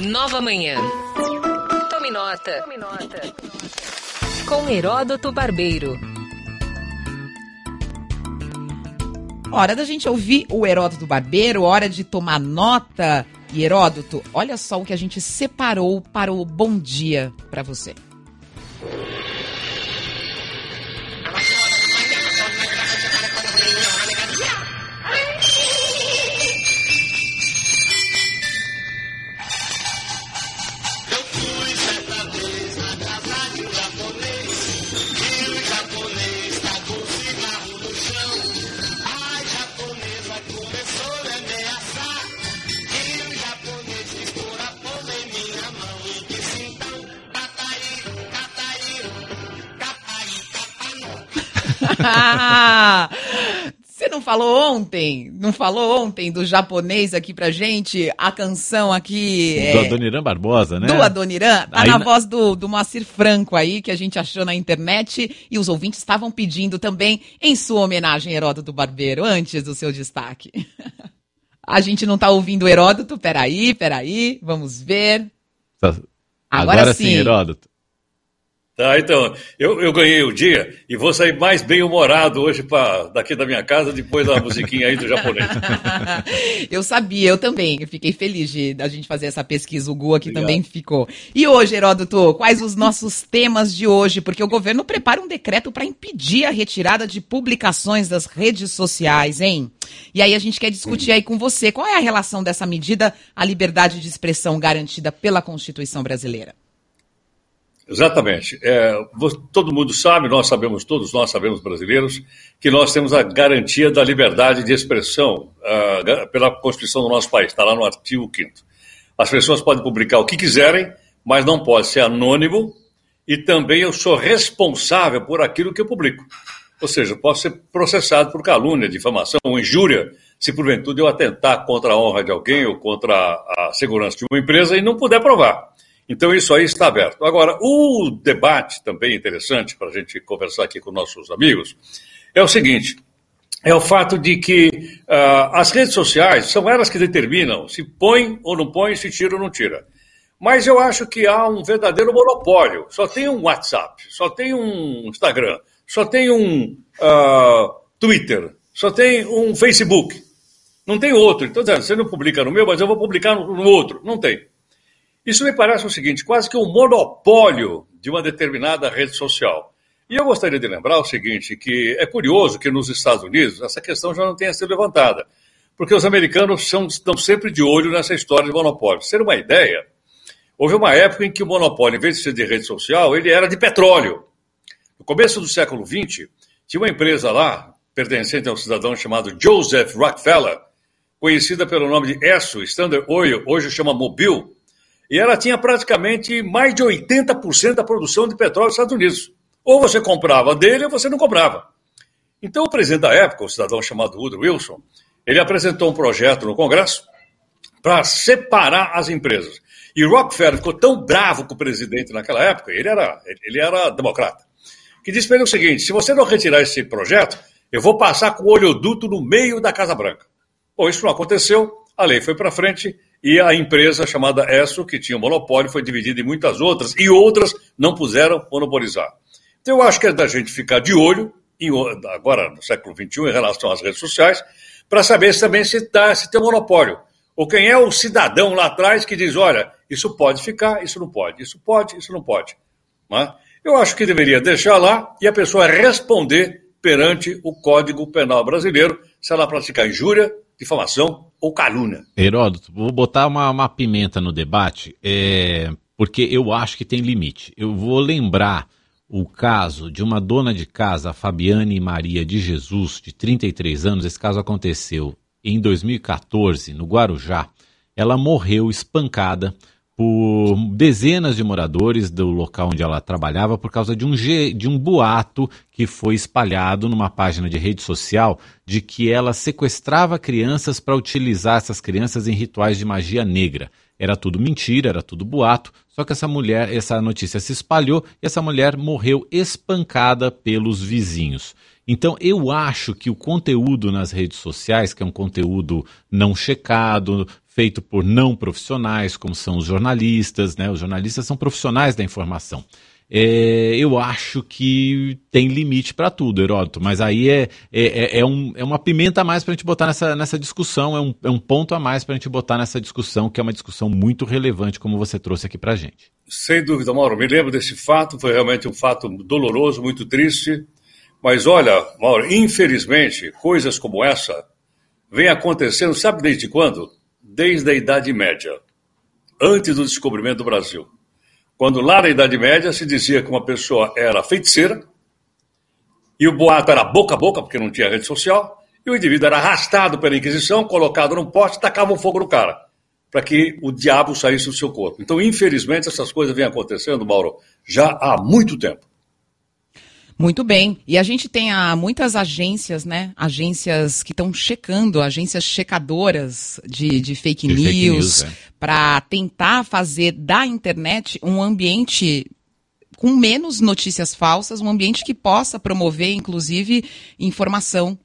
Nova Manhã. Tome nota. Com Heródoto Barbeiro. Hora da gente ouvir o Heródoto Barbeiro, hora de tomar nota. E Heródoto, olha só o que a gente separou para o bom dia para você. Você não falou ontem, não falou ontem do japonês aqui pra gente? A canção aqui. Do Adoniran Barbosa, né? Do Adoniran, tá Aí na voz do, do Moacir Franco aí, que a gente achou na internet, e os ouvintes estavam pedindo também em sua homenagem, Heródoto Barbeiro, antes do seu destaque. A gente não tá ouvindo o Heródoto, peraí, peraí, vamos ver. Agora, Agora sim. Heródoto. Tá, então, eu, eu ganhei o dia e vou sair mais bem-humorado hoje pra, daqui da minha casa, depois da musiquinha aí do japonês. eu sabia, eu também. Eu fiquei feliz de da gente fazer essa pesquisa. O Gu aqui Obrigado. também ficou. E hoje, Heródoto, quais os nossos temas de hoje? Porque o governo prepara um decreto para impedir a retirada de publicações das redes sociais, hein? E aí a gente quer discutir aí com você qual é a relação dessa medida à liberdade de expressão garantida pela Constituição brasileira. Exatamente. É, todo mundo sabe, nós sabemos, todos nós sabemos, brasileiros, que nós temos a garantia da liberdade de expressão ga- pela Constituição do nosso país, está lá no artigo 5 As pessoas podem publicar o que quiserem, mas não pode ser anônimo e também eu sou responsável por aquilo que eu publico. Ou seja, posso ser processado por calúnia, difamação ou injúria, se porventura eu atentar contra a honra de alguém ou contra a segurança de uma empresa e não puder provar. Então, isso aí está aberto. Agora, o debate também interessante para a gente conversar aqui com nossos amigos é o seguinte: é o fato de que ah, as redes sociais são elas que determinam se põe ou não põe, se tira ou não tira. Mas eu acho que há um verdadeiro monopólio. Só tem um WhatsApp, só tem um Instagram, só tem um ah, Twitter, só tem um Facebook. Não tem outro. Então, você não publica no meu, mas eu vou publicar no outro. Não tem. Isso me parece o seguinte, quase que um monopólio de uma determinada rede social. E eu gostaria de lembrar o seguinte, que é curioso que nos Estados Unidos essa questão já não tenha sido levantada, porque os americanos são, estão sempre de olho nessa história de monopólio. Ser uma ideia, houve uma época em que o monopólio, em vez de ser de rede social, ele era de petróleo. No começo do século XX, tinha uma empresa lá, pertencente a um cidadão chamado Joseph Rockefeller, conhecida pelo nome de ESSO, Standard Oil, hoje chama Mobil, e ela tinha praticamente mais de 80% da produção de petróleo dos Estados Unidos. Ou você comprava dele ou você não comprava. Então, o presidente da época, o cidadão chamado Woodrow Wilson, ele apresentou um projeto no Congresso para separar as empresas. E Rockefeller ficou tão bravo com o presidente naquela época, ele era, ele era democrata, que disse para ele o seguinte: se você não retirar esse projeto, eu vou passar com o oleoduto no meio da Casa Branca. Bom, isso não aconteceu, a lei foi para frente e a empresa chamada ESSO, que tinha o monopólio, foi dividida em muitas outras e outras não puseram monopolizar. Então, eu acho que é da gente ficar de olho, em, agora no século XXI, em relação às redes sociais, para saber também se, tá, se tem monopólio. Ou quem é o cidadão lá atrás que diz, olha, isso pode ficar, isso não pode, isso pode, isso não pode. Né? Eu acho que deveria deixar lá e a pessoa responder perante o Código Penal Brasileiro se ela praticar injúria, difamação ou calúnia. Heródoto, vou botar uma, uma pimenta no debate, é, porque eu acho que tem limite. Eu vou lembrar o caso de uma dona de casa, Fabiane Maria de Jesus, de 33 anos. Esse caso aconteceu em 2014, no Guarujá. Ela morreu espancada por dezenas de moradores do local onde ela trabalhava por causa de um, de um boato que foi espalhado numa página de rede social de que ela sequestrava crianças para utilizar essas crianças em rituais de magia negra. Era tudo mentira, era tudo boato, só que essa mulher, essa notícia se espalhou e essa mulher morreu espancada pelos vizinhos. Então eu acho que o conteúdo nas redes sociais, que é um conteúdo não checado, feito por não profissionais, como são os jornalistas, né? Os jornalistas são profissionais da informação. É, eu acho que tem limite para tudo, Heródoto, mas aí é, é, é, é, um, é uma pimenta a mais para a gente botar nessa, nessa discussão, é um, é um ponto a mais para a gente botar nessa discussão, que é uma discussão muito relevante, como você trouxe aqui para a gente. Sem dúvida, Mauro, me lembro desse fato, foi realmente um fato doloroso, muito triste, mas olha, Mauro, infelizmente, coisas como essa vêm acontecendo, sabe desde quando? Desde a Idade Média, antes do descobrimento do Brasil. Quando lá na Idade Média se dizia que uma pessoa era feiticeira, e o boato era boca a boca, porque não tinha rede social, e o indivíduo era arrastado pela Inquisição, colocado num poste e tacava um fogo no cara, para que o diabo saísse do seu corpo. Então, infelizmente, essas coisas vêm acontecendo, Mauro, já há muito tempo. Muito bem. E a gente tem ah, muitas agências, né? Agências que estão checando, agências checadoras de, de fake de news, news é. para tentar fazer da internet um ambiente com menos notícias falsas, um ambiente que possa promover, inclusive, informação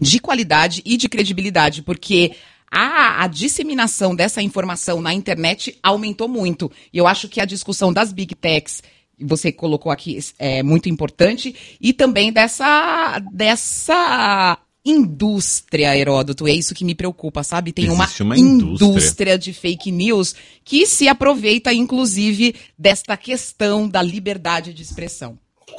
de qualidade e de credibilidade, porque a, a, disseminação dessa informação na internet aumentou muito. E eu acho que a discussão das big techs você colocou aqui é muito importante, e também dessa, dessa indústria, Heródoto. É isso que me preocupa, sabe? Tem uma, uma indústria. indústria. de fake news que se aproveita, inclusive, desta questão da liberdade de expressão.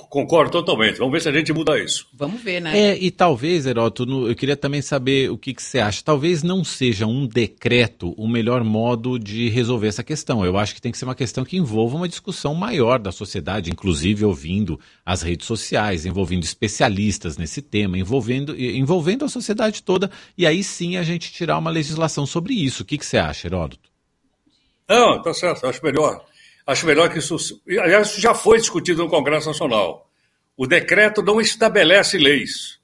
Concordo totalmente. Vamos ver se a gente muda isso. Vamos ver, né? É, e talvez, Heroto, eu queria também saber o que, que, você acha. Talvez não seja um decreto o melhor modo de resolver essa questão. Eu acho que tem que ser uma questão que envolva uma discussão maior da sociedade, inclusive ouvindo as redes sociais, envolvendo especialistas nesse tema, envolvendo, envolvendo a sociedade toda, e aí sim a gente tirar uma legislação sobre isso. O que, que você acha, Heródoto? Não, tá certo, acho melhor. Acho melhor que isso. Aliás, isso já foi discutido no Congresso Nacional. O decreto não estabelece leis.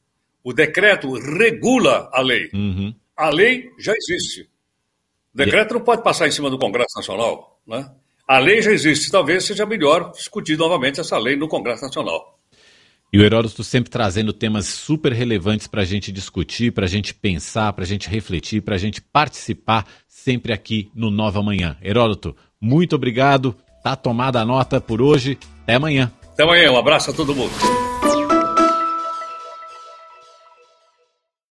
O decreto regula a lei. Uhum. A lei já existe. O decreto não pode passar em cima do Congresso Nacional. Né? A lei já existe. Talvez seja melhor discutir novamente essa lei no Congresso Nacional. E o Heródoto sempre trazendo temas super relevantes para a gente discutir, para a gente pensar, para a gente refletir, para a gente participar sempre aqui no Nova Manhã. Heródoto, muito obrigado. Tá tomada a nota por hoje. Até amanhã. Até amanhã. Um abraço a todo mundo.